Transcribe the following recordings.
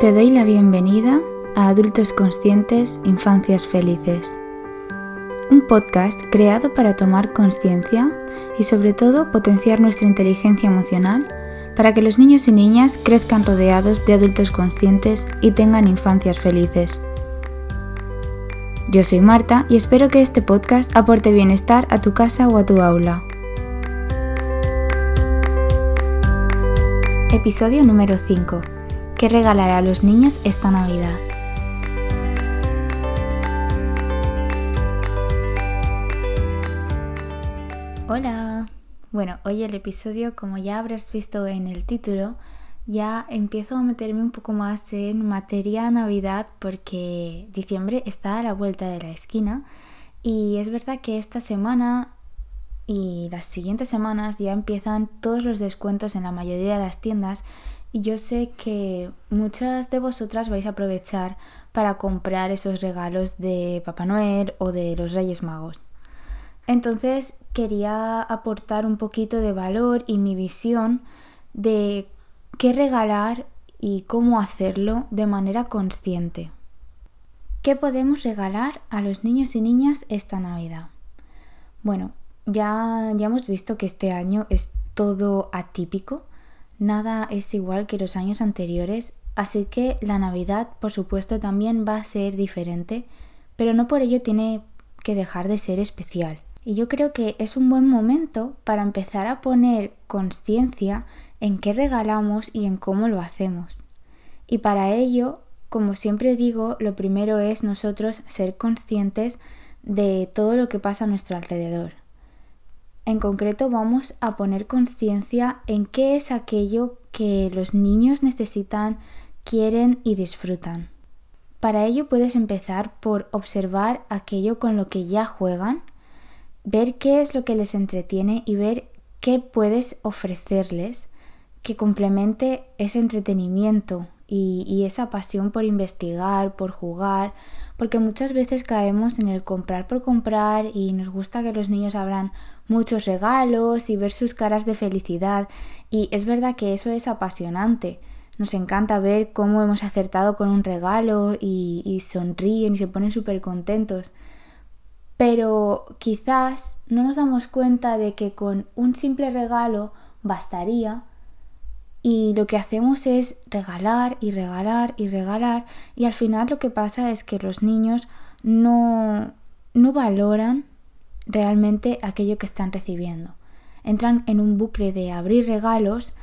Te doy la bienvenida a Adultos Conscientes, Infancias Felices. Un podcast creado para tomar conciencia y sobre todo potenciar nuestra inteligencia emocional para que los niños y niñas crezcan rodeados de adultos conscientes y tengan infancias felices. Yo soy Marta y espero que este podcast aporte bienestar a tu casa o a tu aula. Episodio número 5. ¿Qué regalar a los niños esta Navidad? Hola. Bueno, hoy el episodio, como ya habrás visto en el título, ya empiezo a meterme un poco más en materia Navidad porque diciembre está a la vuelta de la esquina y es verdad que esta semana y las siguientes semanas ya empiezan todos los descuentos en la mayoría de las tiendas y yo sé que muchas de vosotras vais a aprovechar para comprar esos regalos de Papá Noel o de los Reyes Magos. Entonces quería aportar un poquito de valor y mi visión de qué regalar y cómo hacerlo de manera consciente. ¿Qué podemos regalar a los niños y niñas esta Navidad? Bueno, ya, ya hemos visto que este año es todo atípico, nada es igual que los años anteriores, así que la Navidad por supuesto también va a ser diferente, pero no por ello tiene que dejar de ser especial. Y yo creo que es un buen momento para empezar a poner conciencia en qué regalamos y en cómo lo hacemos. Y para ello, como siempre digo, lo primero es nosotros ser conscientes de todo lo que pasa a nuestro alrededor. En concreto vamos a poner conciencia en qué es aquello que los niños necesitan, quieren y disfrutan. Para ello puedes empezar por observar aquello con lo que ya juegan, ver qué es lo que les entretiene y ver qué puedes ofrecerles que complemente ese entretenimiento y, esa pasión por investigar, por jugar, porque muchas veces caemos en el comprar por comprar y nos gusta que los niños abran muchos regalos y ver sus caras de felicidad y es verdad que eso es apasionante. Nos encanta ver cómo hemos acertado con un regalo y, sonríen y se ponen súper contentos. Pero quizás no nos damos cuenta de que con un simple regalo bastaría y lo que hacemos es regalar y regalar y regalar y al final lo que pasa es que los niños no, no valoran realmente aquello que están recibiendo. Entran en un bucle de abrir regalos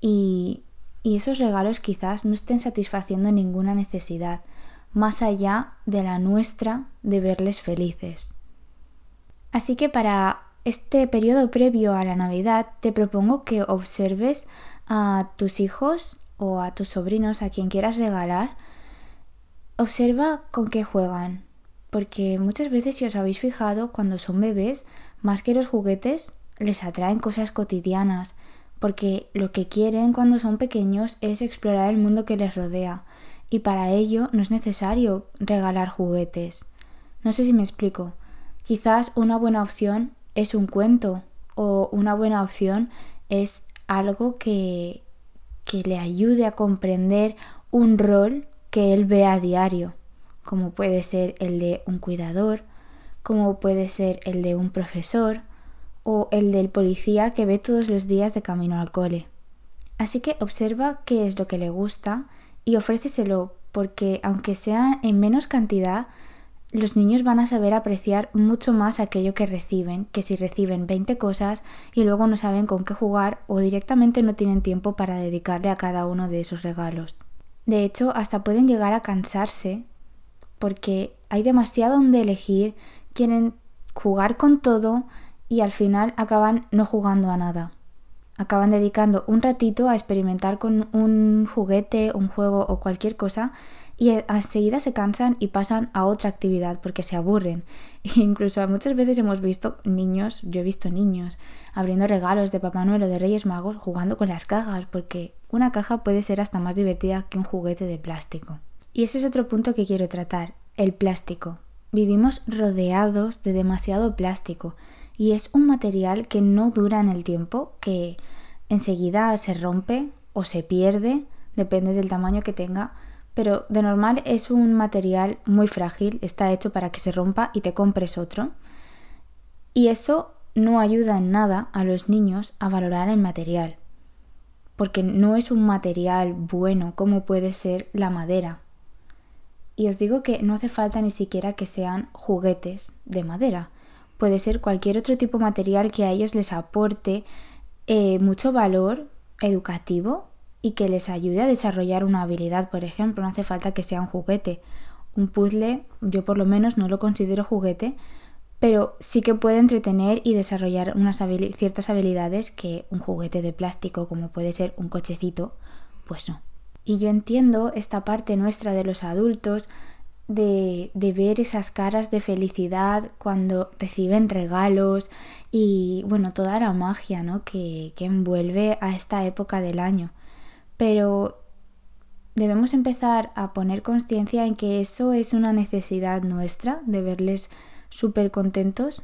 y, y esos regalos quizás no estén satisfaciendo ninguna necesidad, más allá de la nuestra de verles felices. Así que para este periodo previo a la Navidad te propongo que observes a tus hijos o a tus sobrinos, a quien quieras regalar, observa con qué juegan. Porque muchas veces, si os habéis fijado, cuando son bebés, más que los juguetes, les atraen cosas cotidianas. Porque lo que quieren cuando son pequeños es explorar el mundo que les rodea. Y para ello no es necesario regalar juguetes. No sé si me explico. Quizás una buena opción es un cuento o una buena opción es algo que, que le ayude a comprender un rol que él ve a diario, como puede ser el de un cuidador, como puede ser el de un profesor o el del policía que ve todos los días de camino al cole. Así que observa qué es lo que le gusta y ofréceselo porque aunque sea en menos cantidad, los niños van a saber apreciar mucho más aquello que reciben, que si reciben 20 cosas y luego no saben con qué jugar o directamente no tienen tiempo para dedicarle a cada uno de esos regalos. De hecho, hasta pueden llegar a cansarse porque hay demasiado donde elegir, quieren jugar con todo y al final acaban no jugando a nada. Acaban dedicando un ratito a experimentar con un juguete, un juego o cualquier cosa y enseguida se cansan y pasan a otra actividad porque se aburren. E incluso muchas veces hemos visto niños, yo he visto niños abriendo regalos de Papá Noel o de Reyes Magos jugando con las cajas porque una caja puede ser hasta más divertida que un juguete de plástico. Y ese es otro punto que quiero tratar, el plástico. Vivimos rodeados de demasiado plástico y es un material que no dura en el tiempo, que enseguida se rompe o se pierde, depende del tamaño que tenga, pero de normal es un material muy frágil, está hecho para que se rompa y te compres otro. Y eso no ayuda en nada a los niños a valorar el material, porque no es un material bueno como puede ser la madera. Y os digo que no hace falta ni siquiera que sean juguetes de madera, puede ser cualquier otro tipo de material que a ellos les aporte eh, mucho valor educativo y que les ayude a desarrollar una habilidad, por ejemplo, no hace falta que sea un juguete. Un puzzle, yo por lo menos no lo considero juguete, pero sí que puede entretener y desarrollar unas ciertas habilidades que un juguete de plástico, como puede ser un cochecito, pues no. Y yo entiendo esta parte nuestra de los adultos de, ver esas caras de felicidad cuando reciben regalos y bueno, toda la magia ¿no? que, que envuelve a esta época del año. Pero debemos empezar a poner conciencia en que eso es una necesidad nuestra, de verles súper contentos,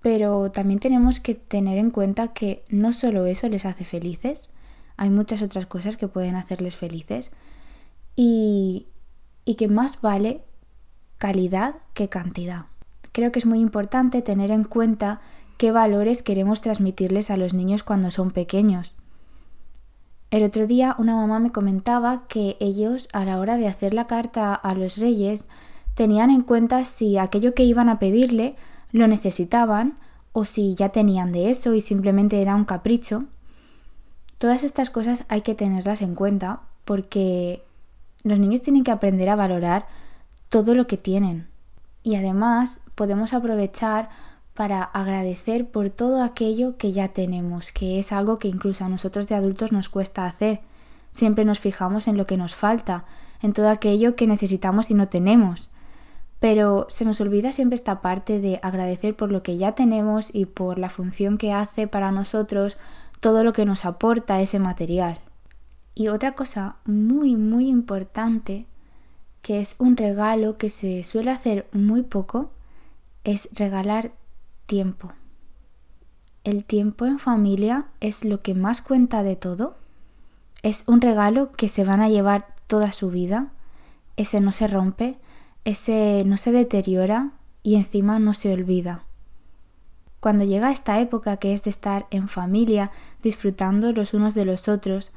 pero también tenemos que tener en cuenta que no solo eso les hace felices, hay muchas otras cosas que pueden hacerles felices y, y que más vale calidad que cantidad. Creo que es muy importante tener en cuenta qué valores queremos transmitirles a los niños cuando son pequeños. El otro día una mamá me comentaba que ellos a la hora de hacer la carta a los reyes tenían en cuenta si aquello que iban a pedirle lo necesitaban o si ya tenían de eso y simplemente era un capricho. Todas estas cosas hay que tenerlas en cuenta porque los niños tienen que aprender a valorar todo lo que tienen. Y además podemos aprovechar para agradecer por todo aquello que ya tenemos, que es algo que incluso a nosotros de adultos nos cuesta hacer. Siempre nos fijamos en lo que nos falta, en todo aquello que necesitamos y no tenemos. Pero se nos olvida siempre esta parte de agradecer por lo que ya tenemos y por la función que hace para nosotros todo lo que nos aporta ese material. Y otra cosa muy muy importante, que es un regalo que se suele hacer muy poco, es regalar tiempo. El tiempo en familia es lo que más cuenta de todo. Es un regalo que se van a llevar toda su vida. Ese no se rompe, ese no se deteriora y encima no se olvida. Cuando llega esta época que es de estar en familia, disfrutando los unos de los otros,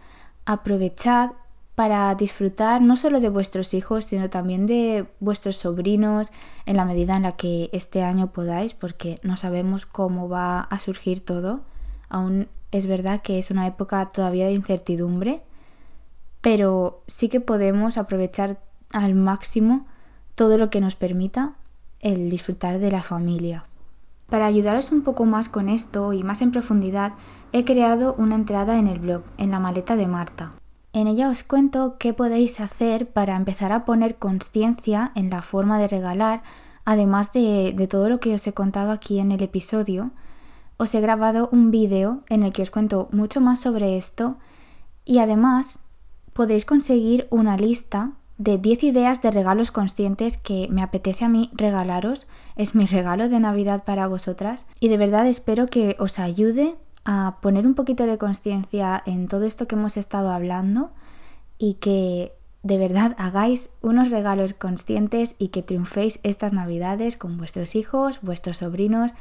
aprovechad para disfrutar no solo de vuestros hijos, sino también de vuestros sobrinos en la medida en la que este año podáis, porque no sabemos cómo va a surgir todo. Aún es verdad que es una época todavía de incertidumbre, pero sí que podemos aprovechar al máximo todo lo que nos permita el disfrutar de la familia. Para ayudaros un poco más con esto y más en profundidad, he creado una entrada en el blog, en la maleta de Marta. En ella os cuento qué podéis hacer para empezar a poner conciencia en la forma de regalar, además de, de, todo lo que os he contado aquí en el episodio. Os he grabado un vídeo en el que os cuento mucho más sobre esto y además podéis conseguir una lista de 10 ideas de regalos conscientes que me apetece a mí regalaros. Es mi regalo de Navidad para vosotras y de verdad espero que os ayude a poner un poquito de conciencia en todo esto que hemos estado hablando y que de verdad hagáis unos regalos conscientes y que triunféis estas navidades con vuestros hijos, vuestros sobrinos,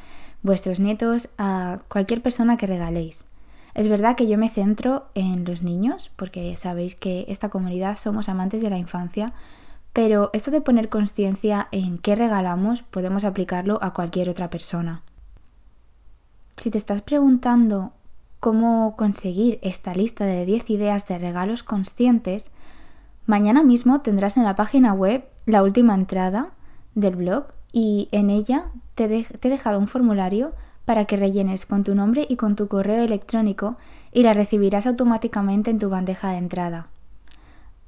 vuestros nietos, a cualquier persona que regaléis. Es verdad que yo me centro en los niños, porque sabéis que esta comunidad somos amantes de la infancia, pero esto de poner conciencia en qué regalamos podemos aplicarlo a cualquier otra persona. Si te estás preguntando cómo conseguir esta lista de 10 ideas de regalos conscientes, mañana mismo tendrás en la página web la última entrada del blog y en ella te, he dejado un formulario para que rellenes con tu nombre y con tu correo electrónico y la recibirás automáticamente en tu bandeja de entrada.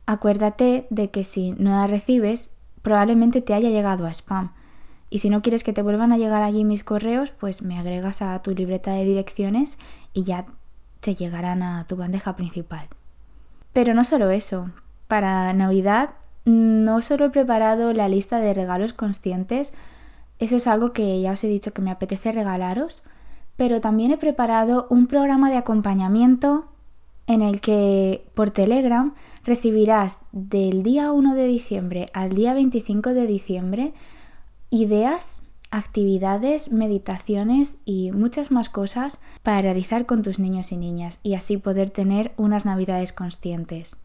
Acuérdate de que si no la recibes, probablemente te haya llegado a spam y si no quieres que te vuelvan a llegar allí mis correos, pues me agregas a tu libreta de direcciones y ya te llegarán a tu bandeja principal. Pero no solo eso, para Navidad no solo he preparado la lista de regalos conscientes, eso es algo que ya os he dicho que me apetece regalaros, pero también he preparado un programa de acompañamiento en el que por Telegram recibirás del día 1 de diciembre al día 25 de diciembre ideas, actividades, meditaciones y muchas más cosas para realizar con tus niños y niñas y así poder tener unas navidades conscientes.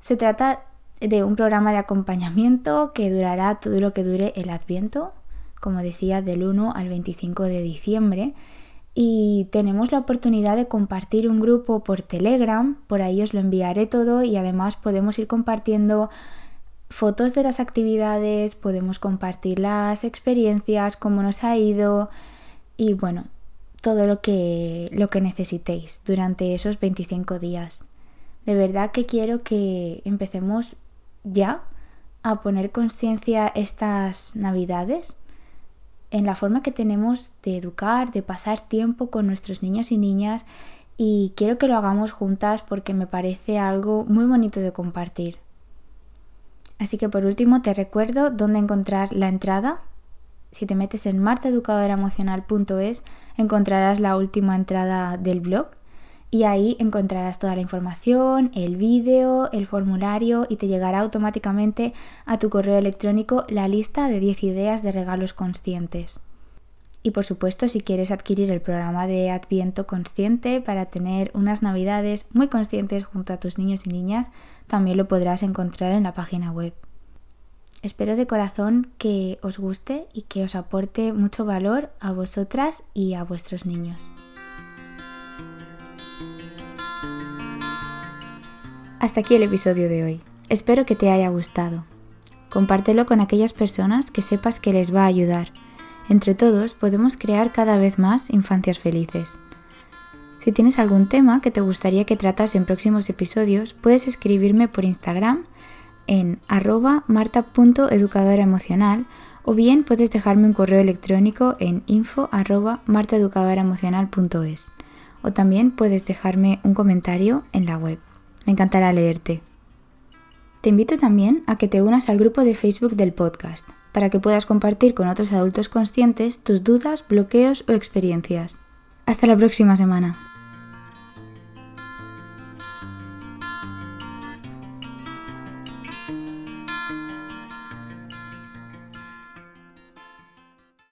Se trata de un programa de acompañamiento que durará todo lo que dure el adviento, como decía, del 1 al 25 de diciembre. Y tenemos la oportunidad de compartir un grupo por Telegram, por ahí os lo enviaré todo y además podemos ir compartiendo fotos de las actividades, podemos compartir las experiencias, cómo nos ha ido y bueno, todo lo que, lo que necesitéis durante esos 25 días. De verdad que quiero que empecemos ya a poner conciencia estas navidades en la forma que tenemos de educar, de pasar tiempo con nuestros niños y niñas y quiero que lo hagamos juntas porque me parece algo muy bonito de compartir. Así que por último te recuerdo dónde encontrar la entrada. Si te metes en martaeducadoraemocional.es encontrarás la última entrada del blog y ahí encontrarás toda la información, el vídeo, el formulario y te llegará automáticamente a tu correo electrónico la lista de 10 ideas de regalos conscientes. Y por supuesto, si quieres adquirir el programa de Adviento Consciente para tener unas navidades muy conscientes junto a tus niños y niñas, también lo podrás encontrar en la página web. Espero de corazón que os guste y que os aporte mucho valor a vosotras y a vuestros niños. Hasta aquí el episodio de hoy. Espero que te haya gustado. Compártelo con aquellas personas que sepas que les va a ayudar. Entre todos podemos crear cada vez más infancias felices. Si tienes algún tema que te gustaría que tratas en próximos episodios, puedes escribirme por Instagram en arroba marta.educadoraemocional o bien puedes dejarme un correo electrónico en info martaeducadoraemocional.es o también puedes dejarme un comentario en la web. Me encantará leerte. Te invito también a que te unas al grupo de Facebook del podcast, para que puedas compartir con otros adultos conscientes tus dudas, bloqueos o experiencias. Hasta la próxima semana.